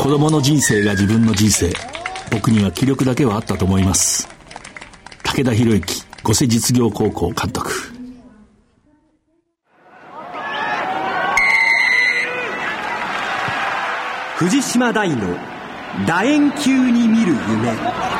子供の人生が自分の人生。僕には気力だけはあったと思います。武田博之五世実業高校監督。藤島大の楕円球に見る夢。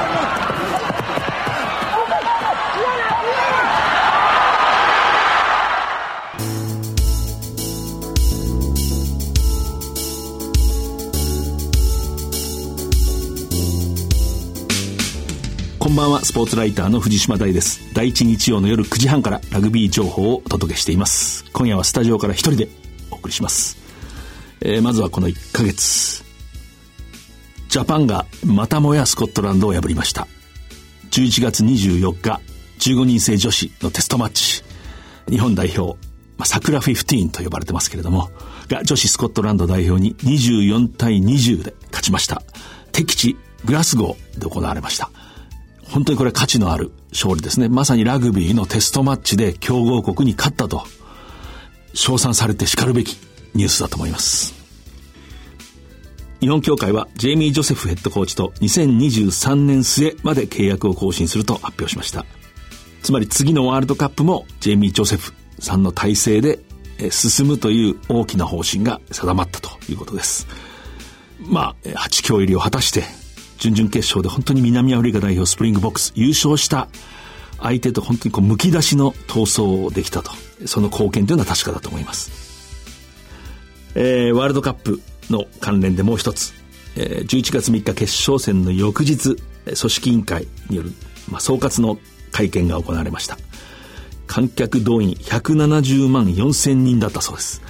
んばんは。スポーツライターの藤島大です。第一日曜の夜9時半からラグビー情報をお届けしています。今夜はスタジオから一人でお送りします、えー、まずはこの1ヶ月。ジャパンがまたもやスコットランドを破りました。11月24日15人制女子のテストマッチ。日本代表、まあ、桜15と呼ばれてますけれどもが女子スコットランド代表に24対20で勝ちました。敵地グラスゴーで行われました。本当にこれ価値のある勝利ですね。まさにラグビーのテストマッチで強豪国に勝ったと、称賛されて叱るべきニュースだと思います。日本協会はジェイミー・ジョセフヘッドコーチと2023年末まで契約を更新すると発表しました。つまり次のワールドカップもジェイミー・ジョセフさんの体制で進むという大きな方針が定まったということです。まあ、8強入りを果たして準々決勝で本当に南アフリカ代表スプリングボックス優勝した相手と本当にこうむき出しの闘争をできたと。その貢献というのは確かだと思います、えー、ワールドカップの関連でもう一つ、えー、11月3日決勝戦の翌日組織委員会による、まあ、総括の会見が行われました。観客動員170万4千人だったそうです、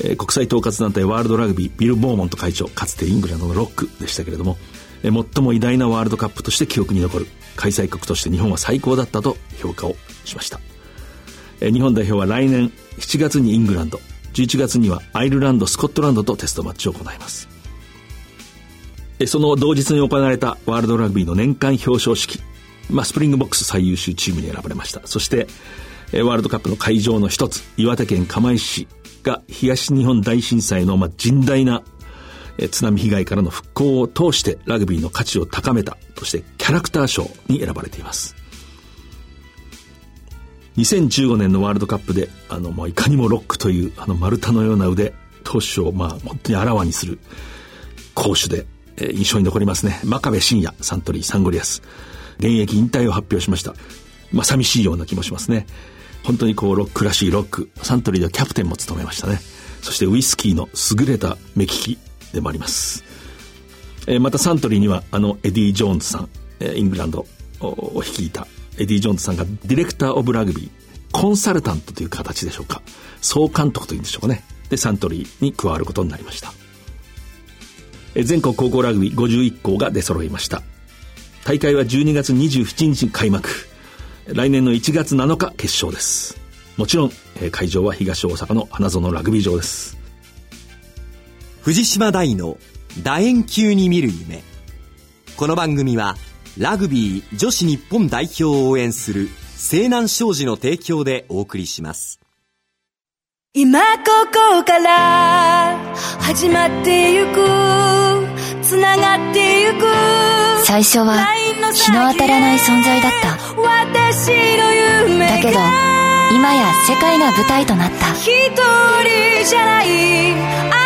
えー、国際統括団体ワールドラグビービル・ボーモント会長かつてイングランドのロックでしたけれども最も偉大なワールドカップとして記憶に残る。開催国として日本は最高だったと評価をしました。日本代表は来年7月にイングランド。11月にはアイルランドスコットランドとテストマッチを行います。その同日に行われたワールドラグビーの年間表彰式、まあ、スプリングボックス最優秀チームに選ばれました。そしてワールドカップの会場の一つ岩手県釜石市が東日本大震災のまあ甚大な津波被害からの復興を通してラグビーの価値を高めたとしてキャラクター賞に選ばれています。2015年のワールドカップであの、まあ、いかにもロックというあの丸太のような腕投手をまあ本当にあらわにする攻守で、えー、印象に残りますね。真壁真也サントリーサンゴリアス。現役引退を発表しましたまあ寂しいような気もしますね。本当にこうロックらしいロックサントリーではキャプテンも務めましたね。そしてウイスキーの優れた目利き。でもあります。えー、またサントリーにはあのエディ・ジョーンズさん、え、イングランドを率いたエディ・ジョーンズさんが Director of Rugby コンサルタントという形でしょうか。総監督というんでしょうかね。でサントリーに加わることになりました、え、全国高校ラグビー51校が出揃いました。大会は12月27日開幕。来年の1月7日決勝です。もちろん、え、会場は東大阪の花園ラグビー場です。藤島大の楕円球に見る夢。この番組はラグビー女子日本代表を応援する西南商事の提供でお送りします。今ここから始まってゆくつながってゆく最初は日の当たらない存在だった。私の夢だけど今や世界が舞台となった。一人じゃない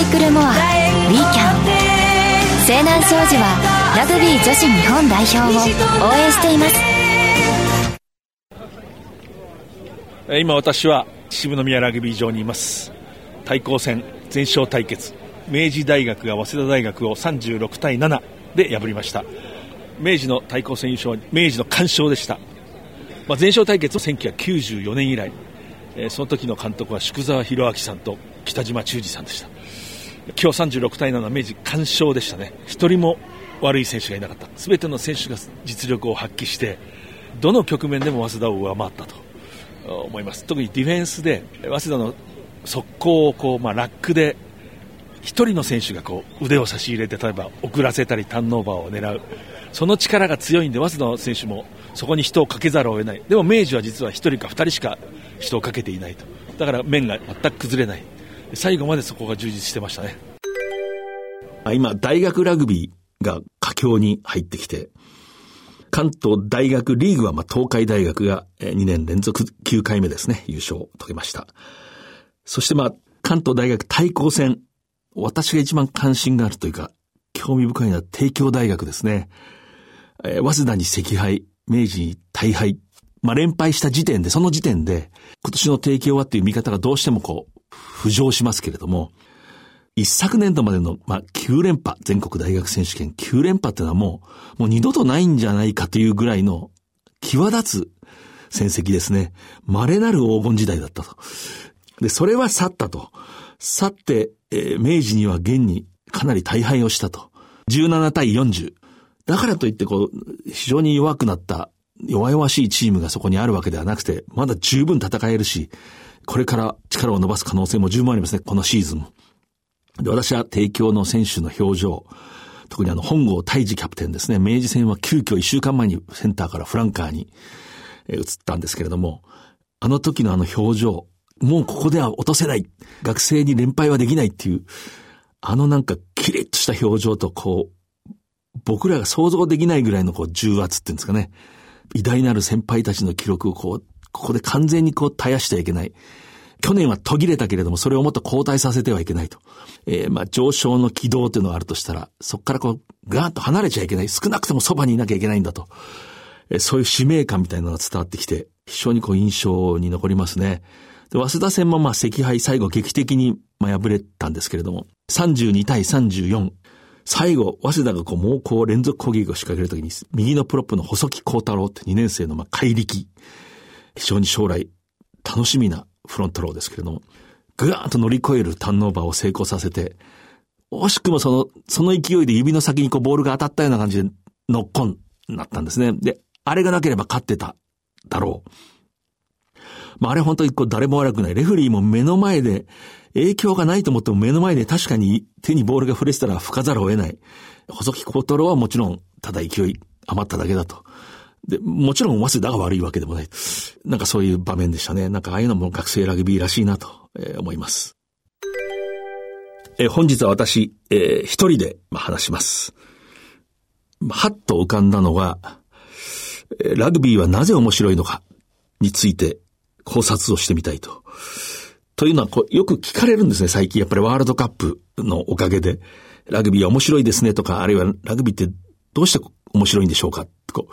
イクルモアウィーキャン西南商事はラグビー女子日本代表を応援しています。今私は渋宮ラグビー場にいます。対抗戦全勝対決。明治大学が早稲田大学を36対7で破りました。明治の対抗戦優勝明治の完勝でした、まあ、全勝対決を1994年以来、えー、その時の監督は宿澤弘明さんと北島忠二さんでした。今日36対7明治完勝でしたね。1人も悪い選手がいなかった。全ての選手が実力を発揮してどの局面でも早稲田を上回ったと思います。特にディフェンスで早稲田の速攻をこう、まあ、ラックで1人の選手がこう腕を差し入れて例えば遅らせたりターンオーバーを狙う。その力が強いんで早稲田の選手もそこに人をかけざるを得ない。でも明治は実は1人か2人しか人をかけていないと。だから面が全く崩れない。最後までそこが充実してましたね。今、大学ラグビーが佳境に入ってきて、関東大学リーグは、まあ、東海大学が2年連続9回目ですね、優勝を遂げました。そしてまあ、関東大学対抗戦、私が一番関心があるというか、興味深いのは帝京大学ですね。えー、早稲田に赤敗、明治に大敗。まあ、連敗した時点で、その時点で、今年の提供はっていう見方がどうしてもこう、浮上しますけれども、一昨年度までの、まあ、9連覇、全国大学選手権9連覇っていうのはもう、もう二度とないんじゃないかというぐらいの、際立つ戦績ですね。稀なる黄金時代だったと。で、それは去ったと。去って、えー、明治には現にかなり大敗をしたと。17対40。だからといってこう、非常に弱くなった弱々しいチームがそこにあるわけではなくて、まだ十分戦えるし、これから力を伸ばす可能性も十分ありますね、このシーズン。で、私は提供の選手の表情、特にあの、本郷大治キャプテンですね。明治戦は急遽一週間前にセンターからフランカーに、え移ったんですけれども、あの時のあの表情、もうここでは落とせない。学生に連敗はできないっていう、あのなんかキリッとした表情とこう、僕らが想像できないぐらいのこう重圧っていうんですかね。偉大なる先輩たちの記録をこう、ここで完全にこう絶やしてはいけない。去年は途切れたけれども、それをもっと後退させてはいけないと。えー、まあ、上昇の軌道というのがあるとしたら、そこからこう、ガーッと離れちゃいけない。少なくともそばにいなきゃいけないんだと。えー、そういう使命感みたいなのが伝わってきて、非常にこう、印象に残りますね。で、早稲田戦もまあ、赤敗最後劇的に、まあ、敗れたんですけれども、32対34。最後、早稲田がこう、猛攻連続攻撃を仕掛けるときに、右のプロップの細木幸太郎って2年生のまあ、怪力。非常に将来、楽しみなフロントローですけれども、ぐわーンと乗り越えるターンオーバーを成功させて、惜しくもその、その勢いで指の先にこうボールが当たったような感じでノッコンなったんですね。で、あれがなければ勝ってただろう。まあ、あれ本当にこう誰も悪くない。レフリーも目の前で、影響がないと思っても目の前で確かに手にボールが触れてたら吹かざるを得ない。細木小太郎はもちろん、ただ勢い余っただけだと。で、もちろん、早稲田が悪いわけでもない。なんかそういう場面でしたね。なんかああいうのも学生ラグビーらしいなと、えー、思います。えー、本日は私、えー、一人で、ま、話します。はっと浮かんだのが、え、ラグビーはなぜ面白いのかについて考察をしてみたいと。というのはこう、よく聞かれるんですね、最近。やっぱりワールドカップのおかげで。ラグビーは面白いですねとか、あるいはラグビーってどうして面白いんでしょうか？こ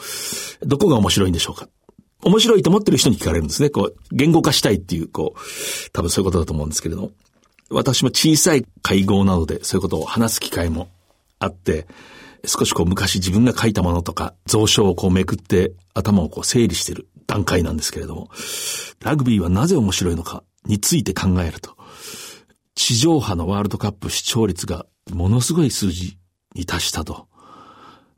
う、どこが面白いんでしょうか？面白いと思ってる人に聞かれるんですね。こう、言語化したいっていう、こう、多分そういうことだと思うんですけれども。私も小さい会合などでそういうことを話す機会もあって、少しこう昔自分が書いたものとか、蔵書をこうめくって頭をこう整理してる段階なんですけれども、ラグビーはなぜ面白いのかについて考えると、地上波のワールドカップ視聴率がものすごい数字に達したと。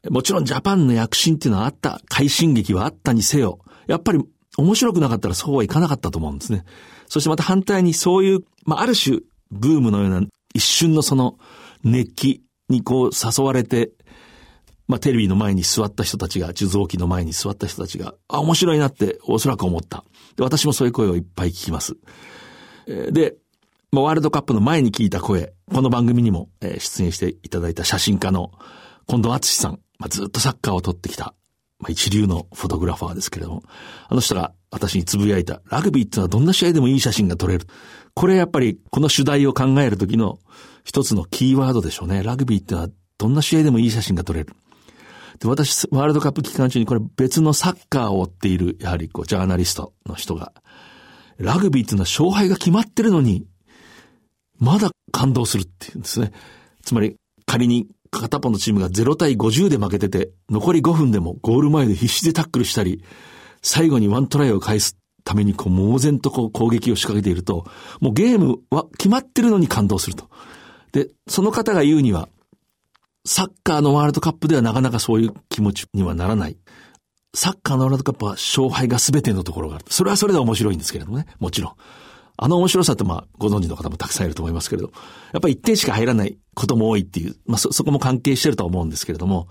もちろんジャパンの躍進っていうのはあった、快進撃はあったにせよ、やっぱり面白くなかったらそうはいかなかったと思うんですね。そしてまた反対にそういう、まあ、ある種、ブームのような一瞬のその熱気にこう誘われて、まあ、テレビの前に座った人たちが、受像機の前に座った人たちが、あ、面白いなっておそらく思った。私もそういう声をいっぱい聞きます。で、まあ、ワールドカップの前に聞いた声、この番組にも出演していただいた写真家の近藤敦さん。まあ、ずっとサッカーを撮ってきた、まあ、一流のフォトグラファーですけれども、あの人が私につぶやいた、ラグビーってのはどんな試合でもいい写真が撮れる。これやっぱり、この主題を考えるときの一つのキーワードでしょうね。ラグビーってのはどんな試合でもいい写真が撮れる。で、私、ワールドカップ期間中にこれ別のサッカーを追っている、やはりこう、ジャーナリストの人が、ラグビーっていうのは勝敗が決まってるのに、まだ感動するっていうんですね。つまり、仮に片方のチームが0対50で負けてて、残り5分でもゴール前で必死でタックルしたり、最後にワントライを返すためにこう猛然とこう攻撃を仕掛けていると、もうゲームは決まってるのに感動すると。で、その方が言うには、サッカーのワールドカップではなかなかそういう気持ちにはならない。サッカーのワールドカップは勝敗が全てのところがある。それはそれで面白いんですけれどもね、もちろん。あの面白さってまあ、ご存知の方もたくさんいると思いますけれど、やっぱり一点しか入らないことも多いっていう、まあそ、そこも関係してると思うんですけれども、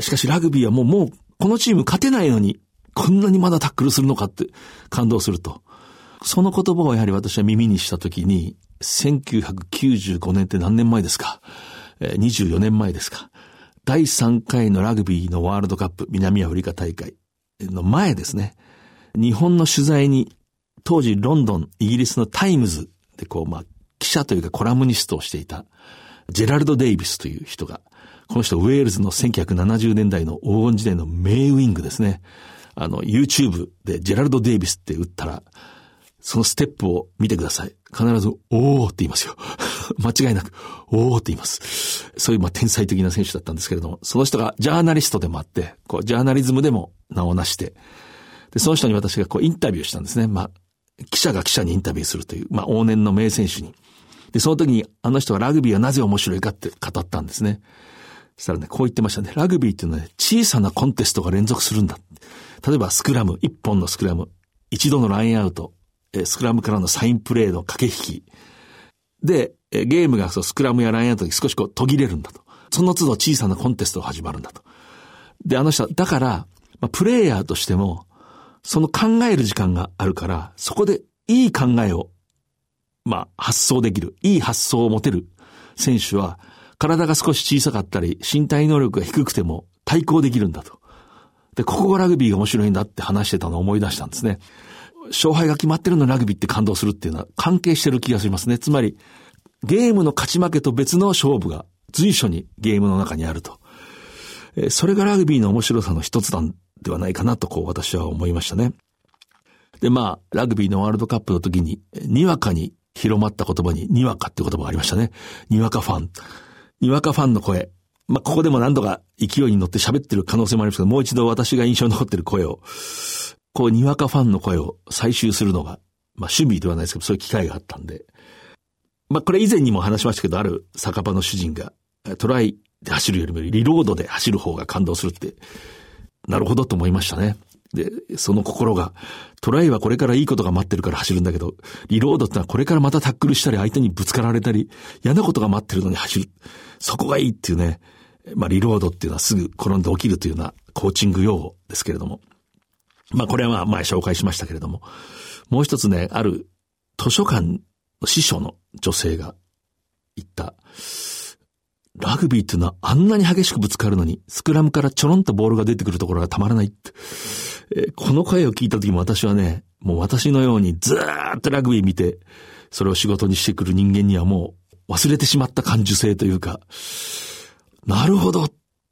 しかしラグビーはもう、もう、このチーム勝てないのに、こんなにまだタックルするのかって感動すると。その言葉をやはり私は耳にしたときに、1995年って何年前ですか、?24 年前ですか？第3回のラグビーのワールドカップ南アフリカ大会の前ですね。日本の取材に当時ロンドン、イギリスのタイムズでこう、まあ、記者というかコラムニストをしていたジェラルド・デイビスという人が、この人ウェールズの1970年代の黄金時代の名ウィングですね。あの、YouTube でジェラルド・デイビスって打ったら、そのステップを見てください。必ず、おーって言いますよ。間違いなく、おーって言います。そういう、まあ、天才的な選手だったんですけれども、その人がジャーナリストでもあって、こう、ジャーナリズムでも名を成して、で、その人に私がこう、インタビューしたんですね。まあ、記者が記者にインタビューするという、まあ、往年の名選手に。で、その時に、あの人はラグビーはなぜ面白いかって語ったんですね。そしたらね、こう言ってましたね。ラグビーっていうのはね、小さなコンテストが連続するんだ。例えば、スクラム、一本のスクラム、一度のラインアウト、スクラムからのサインプレーの駆け引き。で、ゲームがそうスクラムやラインアウトに少しこう途切れるんだと。その都度小さなコンテストが始まるんだと。で、あの人は、だから、まあ、プレイヤーとしても、その考える時間があるから、そこでいい考えを、まあ、発想できる、いい発想を持てる選手は、体が少し小さかったり、身体能力が低くても対抗できるんだと。で、ここがラグビーが面白いんだって話してたのを思い出したんですね。勝敗が決まってるのラグビーって感動するっていうのは関係してる気がしますね。つまり、ゲームの勝ち負けと別の勝負が随所にゲームの中にあると。それがラグビーの面白さの一つなんではないかなとこう私は思いましたね。で、まあ、ラグビーのワールドカップの時に、にわかに広まった言葉に、にわかって言葉がありましたね。にわかファン。にわかファンの声。まあ、ここでも何度か勢いに乗って喋ってる可能性もありますけど、もう一度私が印象に残ってる声を、こう、にわかファンの声を採集するのが、まあ、趣味ではないですけど、そういう機会があったんで、まあ、これ以前にも話しましたけど、ある酒場の主人が、トライで走るよりもリロードで走る方が感動するって、なるほどと思いましたね。で、その心が、トライはこれからいいことが待ってるから走るんだけど、リロードってのはこれからまたタックルしたり相手にぶつかられたり、嫌なことが待ってるのに走る。そこがいいっていうね、まあリロードっていうのはすぐ転んで起きるというようなコーチング用語ですけれども。まあこれは前紹介しましたけれども、もう一つね、ある図書館の師匠の女性が言った、ラグビーっていうのはあんなに激しくぶつかるのに、スクラムからちょろんとボールが出てくるところがたまらないって。えー、この声を聞いた時も私はね、もう私のようにずーっとラグビー見て、それを仕事にしてくる人間にはもう忘れてしまった感受性というか、なるほど。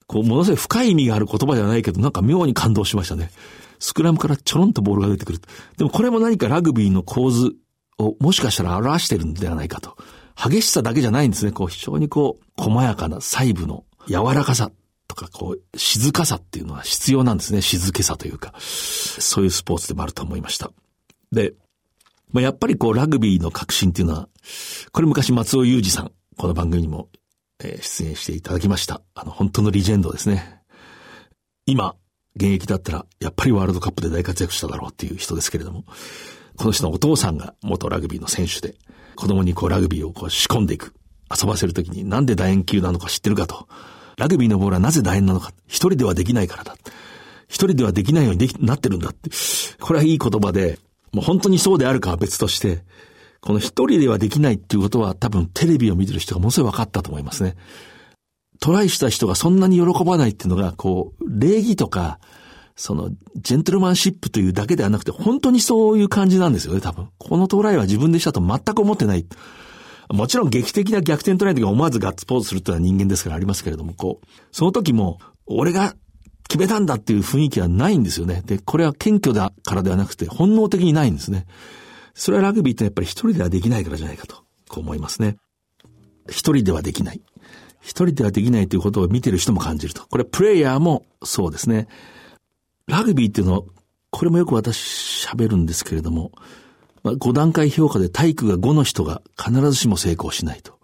こう、ものすごい深い意味がある言葉ではないけど、なんか妙に感動しましたね。スクラムからちょろんとボールが出てくる。でもこれも何かラグビーの構図をもしかしたら表してるんではないかと。激しさだけじゃないんですね。こう非常にこう、細やかな細部の柔らかさとか、こう、静かさっていうのは必要なんですね。静けさというか。そういうスポーツでもあると思いました。で、まあ、やっぱりこう、ラグビーの革新っていうのは、これ昔松尾裕二さん、この番組にも、え、出演していただきました。あの、本当のリジェンドですね。今、現役だったら、やっぱりワールドカップで大活躍しただろうっていう人ですけれども、この人のお父さんが元ラグビーの選手で、子供にこうラグビーをこう仕込んでいく。遊ばせるときになんで楕円球なのか知ってるかと。ラグビーのボールはなぜ楕円なのか。一人ではできないからだ。一人ではできないようにでき、なってるんだって。これはいい言葉で、もう本当にそうであるかは別として、この一人ではできないっていうことは多分テレビを見てる人がものすごい分かったと思いますね。トライした人がそんなに喜ばないっていうのが、こう、礼儀とか、その、ジェントルマンシップというだけではなくて、本当にそういう感じなんですよね、多分。このトライは自分でしたと全く思ってない。もちろん劇的な逆転トライの時は思わずガッツポーズするっていうのは人間ですからありますけれども、こう、その時も、俺が決めたんだっていう雰囲気はないんですよね。で、これは謙虚だからではなくて、本能的にないんですね。それはラグビーってやっぱり一人ではできないからじゃないかと、こう思いますね。一人ではできない。一人ではできないということを見てる人も感じると。これプレイヤーもそうですね。ラグビーっていうのは、これもよく私喋るんですけれども、まあ、5段階評価で体育が5の人が必ずしも成功しないと。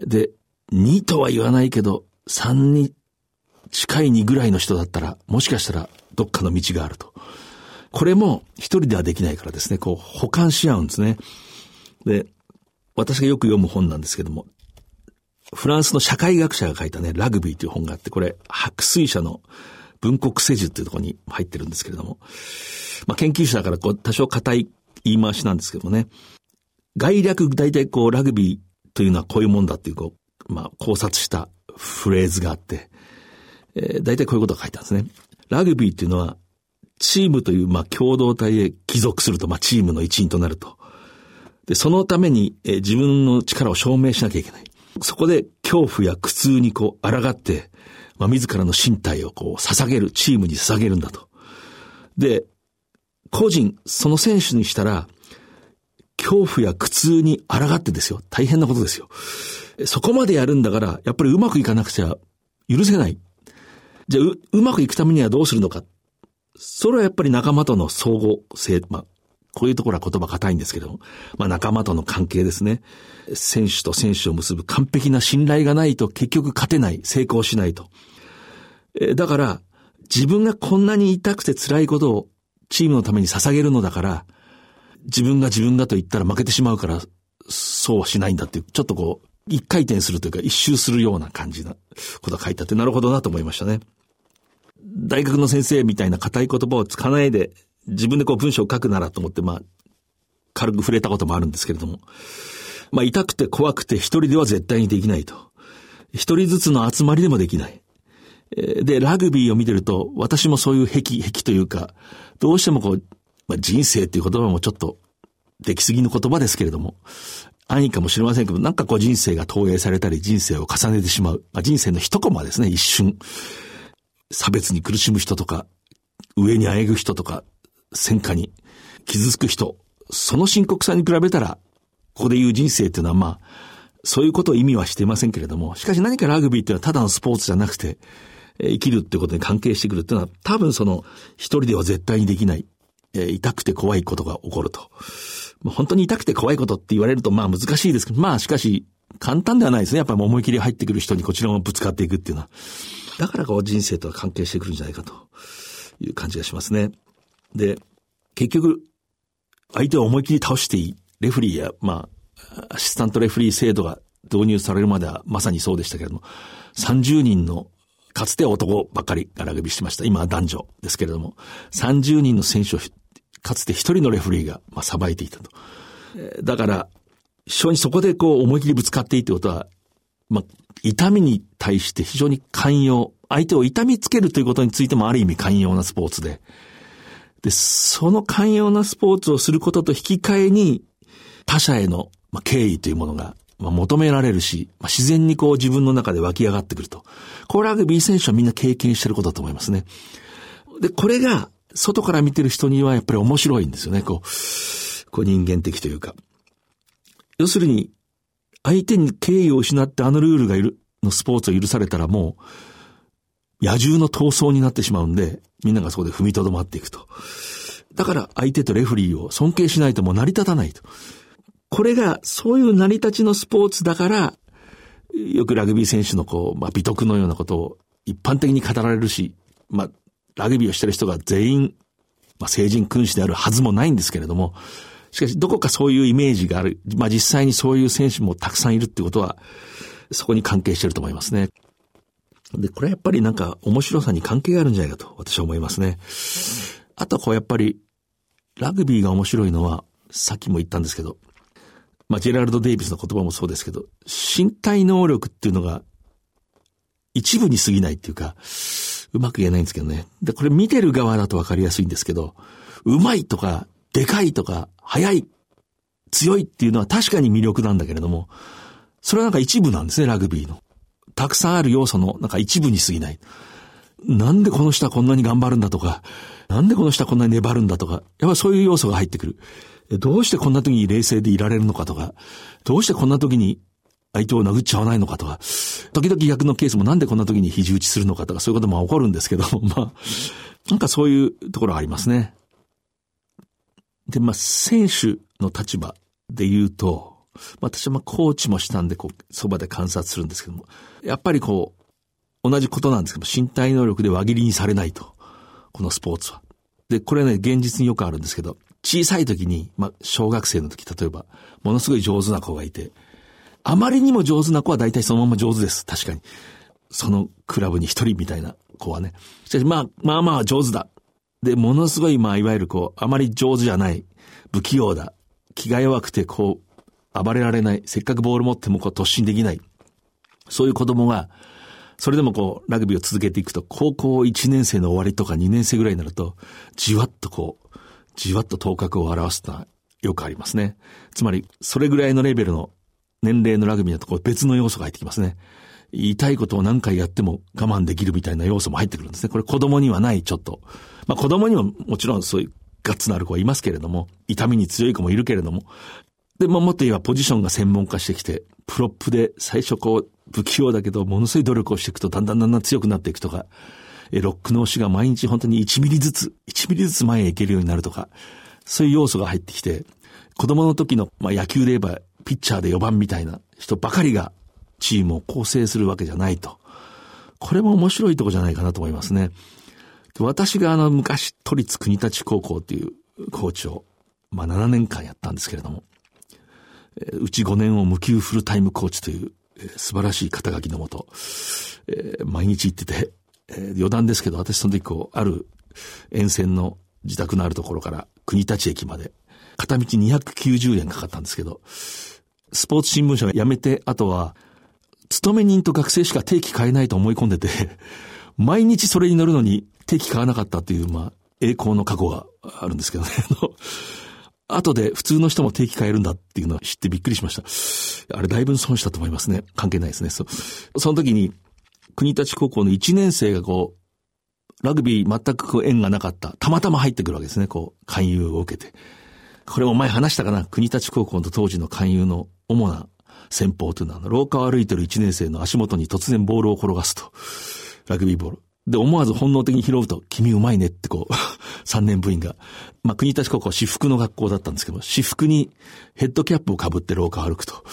で、2とは言わないけど、3に近い2ぐらいの人だったら、もしかしたらどっかの道があると。これも一人ではできないからですね、こう補完し合うんですね。で、私がよく読む本なんですけども、フランスの社会学者が書いたね、ラグビーという本があって、これ、白水社の文国世樹っていうところに入ってるんですけれども、まあ、研究者だからこう多少硬い言い回しなんですけどもね。概略、大体こう、ラグビーというのはこういうもんだっていう、こう、まあ、考察したフレーズがあって、えー、大体こういうことが書いてあるんですね。ラグビーっていうのは、チームという、まあ、共同体へ帰属すると、まあ、チームの一員となると。で、そのために、えー、自分の力を証明しなきゃいけない。そこで恐怖や苦痛にこう、抗って、まあ、自らの身体をこう、捧げる、チームに捧げるんだと。で、個人、その選手にしたら、恐怖や苦痛に抗ってですよ。大変なことですよ。そこまでやるんだから、やっぱりうまくいかなくちゃ許せない。じゃあう、うまくいくためにはどうするのか。それはやっぱり仲間との相互性、まあ、こういうところは言葉硬いんですけど、まあ仲間との関係ですね。選手と選手を結ぶ完璧な信頼がないと結局勝てない、成功しないと。えだから、自分がこんなに痛くて辛いことをチームのために捧げるのだから、自分が自分だと言ったら負けてしまうから、そうはしないんだっていう、ちょっとこう、一回転するというか一周するような感じなことが書いてあって、なるほどなと思いましたね。大学の先生みたいな硬い言葉を使わないで、自分でこう文章を書くならと思って、まあ、軽く触れたこともあるんですけれども、まあ、痛くて怖くて一人では絶対にできないと。一人ずつの集まりでもできない。で、ラグビーを見てると、私もそういう癖、癖というか、どうしてもこう、まあ、人生っていう言葉もちょっと、出来すぎの言葉ですけれども、安易かもしれませんけど、なんかこう人生が投影されたり、人生を重ねてしまう。まあ、人生の一コマですね、一瞬。差別に苦しむ人とか、上にあえぐ人とか、戦火に傷つく人、その深刻さに比べたら、ここで言う人生っていうのはまあ、そういうことを意味はしていませんけれども、しかし何かラグビーっていうのはただのスポーツじゃなくて、生きるってことに関係してくるっていうのは、多分その、一人では絶対にできない、え、痛くて怖いことが起こると。本当に痛くて怖いことって言われると、まあ難しいですけど、まあしかし、簡単ではないですね。やっぱり思い切り入ってくる人にこちらもぶつかっていくっていうのは。だからこう人生とは関係してくるんじゃないかという感じがしますね。で、結局、相手を思い切り倒していい。レフリーや、まあ、アシスタントレフリー制度が導入されるまではまさにそうでしたけれども、30人のかつて男ばっかりがラグビーしてました。今は男女ですけれども、30人の選手をかつて一人のレフリーが、まあ、裁いていたと。だから、非常にそこでこう思い切りぶつかっていいってことは、まあ、痛みに対して非常に寛容、相手を痛みつけるということについてもある意味寛容なスポーツで、で、その寛容なスポーツをすることと引き換えに、他者への、敬意というものが、求められるし、自然にこう自分の中で湧き上がってくると。これはラグビー選手はみんな経験してることだと思いますね。で、これが、外から見てる人にはやっぱり面白いんですよね。こう、こう人間的というか。要するに、相手に敬意を失ってあのルールがいる、のスポーツを許されたらもう、野獣の闘争になってしまうんで、みんながそこで踏みとどまっていくと。だから相手とレフリーを尊敬しないともう成り立たないと。これが、そういう成り立ちのスポーツだから、よくラグビー選手のこう、まあ、美徳のようなことを一般的に語られるし、まあ、ラグビーをしてる人が全員、まあ、成人君子であるはずもないんですけれども、しかし、どこかそういうイメージがある。まあ、実際にそういう選手もたくさんいるってことは、そこに関係してると思いますね。で、これはやっぱりなんか面白さに関係があるんじゃないかと私は思いますね。あとはこうやっぱり、ラグビーが面白いのは、さっきも言ったんですけど、まあ、ジェラルド・デイビスの言葉もそうですけど、身体能力っていうのが、一部に過ぎないっていうか、うまく言えないんですけどね。で、これ見てる側だとわかりやすいんですけど、うまいとか、でかいとか、速い、強いっていうのは確かに魅力なんだけれども、それはなんか一部なんですね、ラグビーの。たくさんある要素のなんか一部に過ぎない。なんでこの人はこんなに頑張るんだとか、なんでこの人はこんなに粘るんだとか、やっぱそういう要素が入ってくる。どうしてこんな時に冷静でいられるのかとか、どうしてこんな時に相手を殴っちゃわないのかとか、時々逆のケースもなんでこんな時に肘打ちするのかとか、そういうことも起こるんですけど、まあ、なんかそういうところがありますね。で、まあ、選手の立場で言うと、私はまあ、コーチもしたんで、こう、そばで観察するんですけども、やっぱりこう、同じことなんですけども、身体能力で輪切りにされないと。このスポーツは。で、これね、現実によくあるんですけど、小さい時に、まあ、小学生の時、例えば、ものすごい上手な子がいて、あまりにも上手な子は大体そのまま上手です。確かに。そのクラブに一人みたいな子はね。しかし、まあ、まあまあ上手だ。で、ものすごい、まあ、いわゆるこう、あまり上手じゃない、不器用だ、気が弱くて、こう、暴れられない、せっかくボール持ってもこう、突進できない。そういう子供が、それでもこう、ラグビーを続けていくと、高校1年生の終わりとか2年生ぐらいになると、じわっとこう、じわっと頭角を表すのはよくありますね。つまり、それぐらいのレベルの年齢のラグビーのところ別の要素が入ってきますね。言いたいことを何回やっても我慢できるみたいな要素も入ってくるんですね。これ子供にはないちょっと。まあ子供にももちろんそういうガッツのある子はいますけれども、痛みに強い子もいるけれども、で、ももっと言えばポジションが専門化してきて、プロップで最初こう不器用だけどものすごい努力をしていくとだんだんだんだん強くなっていくとか、ロックの押しが毎日本当に1ミリずつ、1ミリずつ前へ行けるようになるとか、そういう要素が入ってきて、子供の時の、まあ、野球で言えばピッチャーで4番みたいな人ばかりがチームを構成するわけじゃないと。これも面白いとこじゃないかなと思いますね。私があの昔都立国立高校っていうコーチを、まあ7年間やったんですけれども、うち5年を無給フルタイムコーチという、素晴らしい肩書きのもと、毎日行ってて、余談ですけど、私その時こう、ある沿線の自宅のあるところから国立駅まで、片道290円かかったんですけど、スポーツ新聞社が辞めて、あとは、勤め人と学生しか定期買えないと思い込んでて、毎日それに乗るのに定期買わなかったっていう、まあ、栄光の過去があるんですけどね。後で普通の人も定期買えるんだっていうのを知ってびっくりしました。あれだいぶ損したと思いますね。関係ないですね。そその時に、国立高校の1年生がこう、ラグビー全く縁がなかった。たまたま入ってくるわけですね。こう、勧誘を受けて。これも前話したかな？国立高校の当時の勧誘の主な戦法というのは、廊下を歩いてる1年生の足元に突然ボールを転がすと。ラグビーボール。で、思わず本能的に拾うと、君うまいねってこう、3年部員が。まあ、国立高校は私服の学校だったんですけど、私服にヘッドキャップをかぶって廊下を歩くと。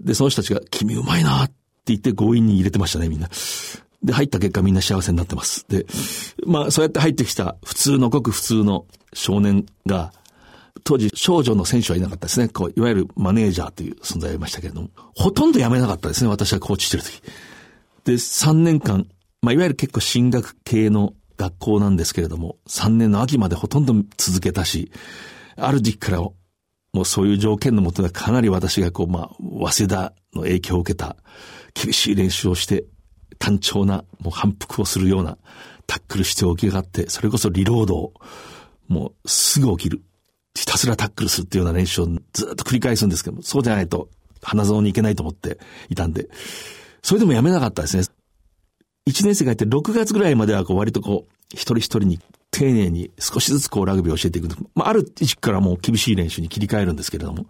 で、その人たちが、君うまいなって言って強引に入れてましたね、みんな。で、入った結果みんな幸せになってます。で、まあ、そうやって入ってきた普通のごく普通の少年が、当時少女の選手はいなかったですね。こう、いわゆるマネージャーという存在がいましたけれども、ほとんど辞めなかったですね、私はコーチしてる時。で、3年間、まあ、いわゆる結構進学系の学校なんですけれども、3年の秋までほとんど続けたし、ある時期からもうそういう条件のもとでかなり私がこう、まあ、早稲田の影響を受けた厳しい練習をして、単調なもう反復をするようなタックルして起き上がって、それこそリロードをもうすぐ起きる。ひたすらタックルするっていうような練習をずっと繰り返すんですけども、そうじゃないと花園に行けないと思っていたんで、それでもやめなかったですね。1年生がいて6月ぐらいまではこう割とこう、一人一人に丁寧に少しずつこうラグビーを教えていく。まあ、ある時期からもう厳しい練習に切り替えるんですけれども、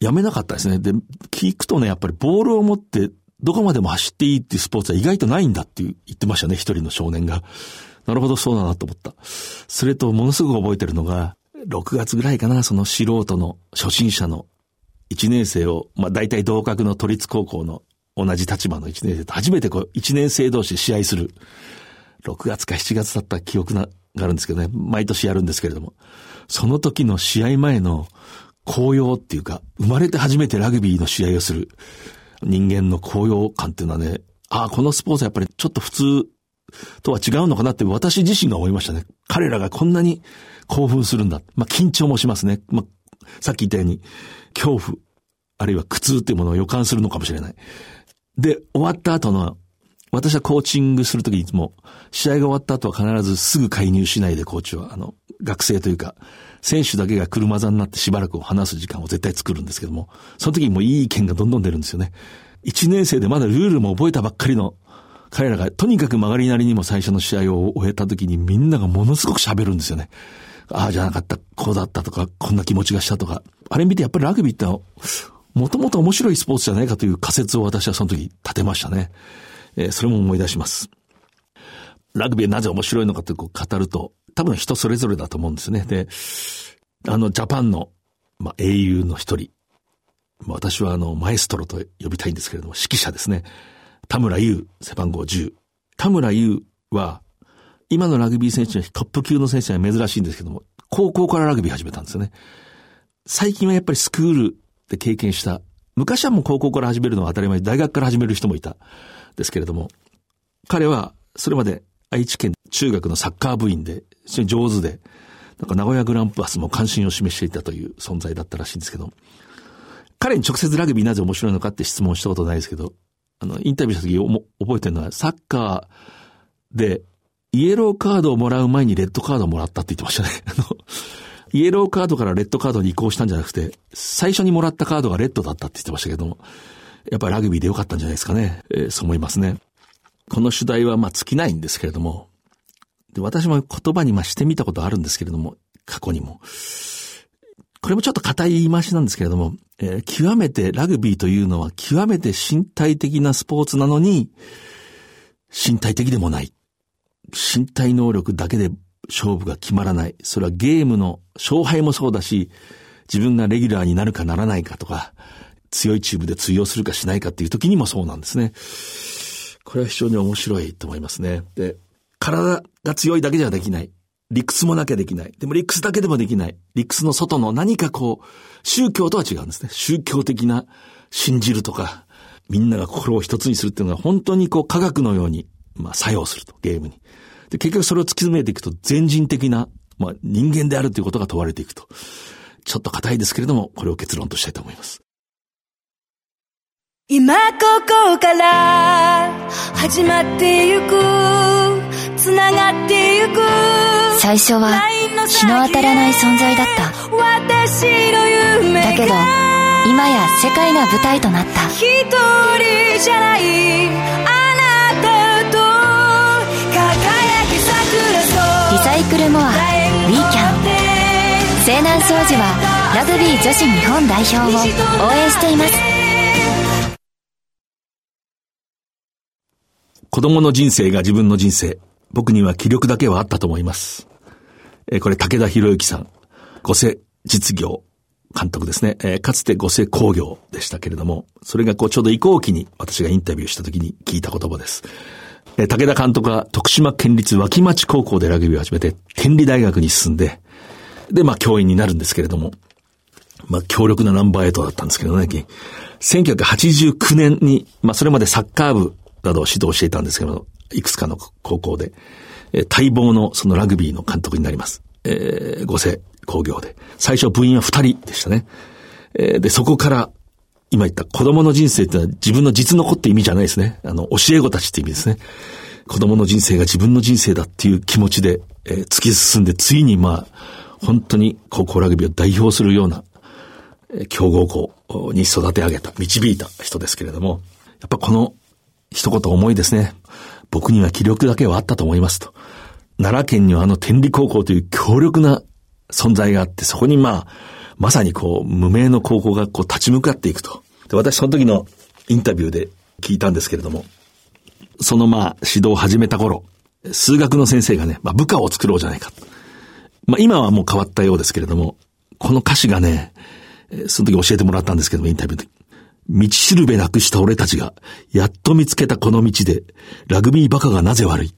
やめなかったですね。で、聞くとね、やっぱりボールを持ってどこまでも走っていいっていうスポーツは意外とないんだって言ってましたね、一人の少年が。なるほど、そうだなと思った。それと、ものすごく覚えてるのが、6月ぐらいかな、その素人の初心者の1年生を、まあ大体同格の都立高校の同じ立場の1年生と初めてこう1年生同士試合する。6月か7月だった記憶があるんですけどね、毎年やるんですけれども、その時の試合前の高揚っていうか、生まれて初めてラグビーの試合をする人間の高揚感っていうのはね、ああ、このスポーツはやっぱりちょっと普通とは違うのかなって私自身が思いましたね。彼らがこんなに興奮するんだ。まあ、緊張もしますね。まあ、さっき言ったように、恐怖、あるいは苦痛っていうものを予感するのかもしれない。で、終わった後の、私はコーチングするときいつも、試合が終わった後は必ずすぐ介入しないでコーチは、あの、学生というか、選手だけが車座になってしばらく話す時間を絶対作るんですけども、その時にもいい意見がどんどん出るんですよね。一年生でまだルールも覚えたばっかりの彼らがとにかく曲がりなりにも最初の試合を終えた時にみんながものすごく喋るんですよね。ああじゃなかった、こうだったとか、こんな気持ちがしたとか。あれ見てやっぱりラグビーってもともと面白いスポーツじゃないかという仮説を私はその時立てましたね。えー、それも思い出します。ラグビーはなぜ面白いのかとこう語ると、多分人それぞれだと思うんですね。で、あの、ジャパンの、まあ、英雄の一人。ま私はあの、マエストロと呼びたいんですけれども、指揮者ですね。田村優、背番号10。田村優は、今のラグビー選手のトップ級の選手は珍しいんですけども、高校からラグビー始めたんですよね。最近はやっぱりスクールで経験した。昔はもう高校から始めるのは当たり前で、大学から始める人もいた。ですけれども、彼はそれまで愛知県中学のサッカー部員で、非常に上手で、なんか名古屋グランパスも関心を示していたという存在だったらしいんですけど、彼に直接ラグビーなぜ面白いのかって質問したことないですけど、あの、インタビューした時覚えてるのは、サッカーで、イエローカードをもらう前にレッドカードをもらったって言ってましたね。あの、イエローカードからレッドカードに移行したんじゃなくて、最初にもらったカードがレッドだったって言ってましたけども、やっぱりラグビーでよかったんじゃないですかね。えー、そう思いますね。この主題はまあ尽きないんですけれども、で私も言葉にまあしてみたことあるんですけれども、過去にも。これもちょっと硬い言い回しなんですけれども、えー、極めてラグビーというのは極めて身体的なスポーツなのに、身体的でもない。身体能力だけで勝負が決まらない。それはゲームの勝敗もそうだし、自分がレギュラーになるかならないかとか、強いチームで通用するかしないかっていう時にもそうなんですね。これは非常に面白いと思いますね。で、体が強いだけじゃできない。理屈もなきゃできない。でも理屈だけでもできない。理屈の外の何かこう、宗教とは違うんですね。宗教的な信じるとか、みんなが心を一つにするっていうのは本当にこう科学のように、まあ作用すると、ゲームに。で、結局それを突き詰めていくと全人的な、まあ人間であるということが問われていくと。ちょっと硬いですけれども、これを結論としたいと思います。今ここから始まってゆくつながってゆく最初は日の当たらない存在だった私の夢だけど今や世界が舞台となった一人じゃないサイクルモアウィーキャン西南商事はラグビー女子日本代表を応援しています子供の人生が自分の人生。僕には気力だけはあったと思います。え、これ武田博之さん。五世実業監督ですね。えー、かつて五世工業でしたけれども、それがこうちょうど移行期に私がインタビューした時に聞いた言葉です。え、武田監督は徳島県立脇町高校でラグビーを始めて、天理大学に進んで、で、まあ教員になるんですけれども、まあ強力なナンバーエイトだったんですけどね、1989年に、まあそれまでサッカー部などを指導していたんですけど、いくつかの高校で、え、待望のそのラグビーの監督になります。えー、五世工業で。最初部員は二人でしたね。えー、で、そこから、今言った子供の人生ってのは自分の実の子って意味じゃないですね。あの、教え子たちって意味ですね。子供の人生が自分の人生だっていう気持ちで、えー、突き進んで、ついにまあ、本当に高校ラグビーを代表するような、えー、強豪校に育て上げた、導いた人ですけれども、やっぱこの一言思いですね。僕には気力だけはあったと思いますと。奈良県にはあの天理高校という強力な存在があって、そこにまあ、まさにこう、無名の高校がこう立ち向かっていくと。で、私その時のインタビューで聞いたんですけれども、そのまあ、指導を始めた頃、数学の先生がね、まあ部下を作ろうじゃないか。まあ今はもう変わったようですけれども、この歌詞がね、その時教えてもらったんですけども、インタビューで。道しるべなくした俺たちが、やっと見つけたこの道で、ラグビーバカがなぜ悪い？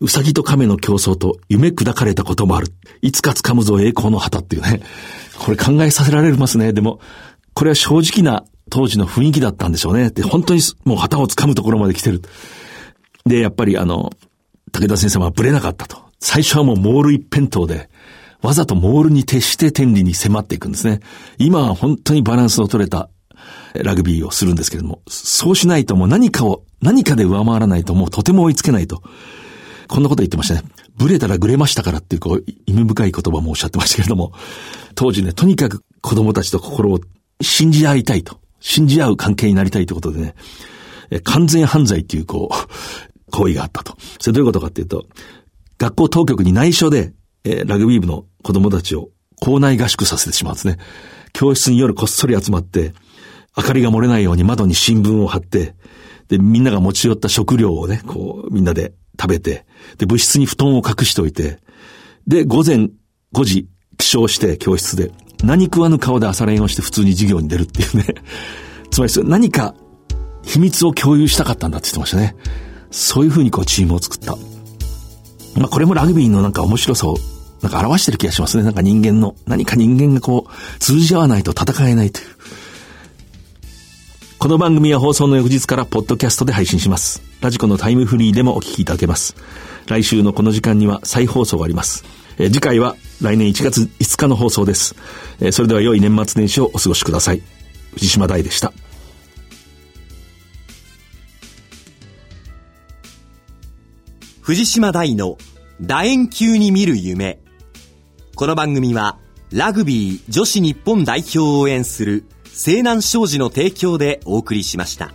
うさぎと亀の競争と夢砕かれたこともある。いつか掴むぞ栄光の旗っていうね。これ考えさせられますね。でも、これは正直な当時の雰囲気だったんでしょうね。で、本当にもう旗を掴むところまで来てる。で、やっぱりあの、武田先生はブレなかったと。最初はもうモール一辺倒で、わざとモールに徹して天理に迫っていくんですね。今は本当にバランスの取れたラグビーをするんですけれども、そうしないともう何かを、何かで上回らないともうとても追いつけないと。こんなこと言ってましたね。ブレたらグレましたからっていうこう意味深い言葉もおっしゃってましたけれども、当時ね、とにかく子供たちと心を信じ合いたいと。信じ合う関係になりたいということでね、完全犯罪っていうこう、行為があったと。それどういうことかっていうと、学校当局に内緒で、えー、ラグビー部の子供たちを校内合宿させてしまうんですね。教室に夜こっそり集まって、明かりが漏れないように窓に新聞を貼って、で、みんなが持ち寄った食料をね、こう、みんなで食べて、で、部室に布団を隠しておいて、で、午前5時、起床して教室で、何食わぬ顔で朝練をして普通に授業に出るっていうね。つまり、何か秘密を共有したかったんだって言ってましたね。そういうふうにこうチームを作った。まあこれもラグビーのなんか面白さをなんか表してる気がしますね。なんか人間の、何か人間がこう通じ合わないと戦えないという。この番組は放送の翌日からポッドキャストで配信します。ラジコのタイムフリーでもお聞きいただけます。来週のこの時間には再放送があります。え次回は来年1月5日の放送です。えそれでは良い年末年始をお過ごしください。藤島大でした。藤島大の楕円球に見る夢。この番組はラグビー女子日本代表を応援する西南商事の提供でお送りしました。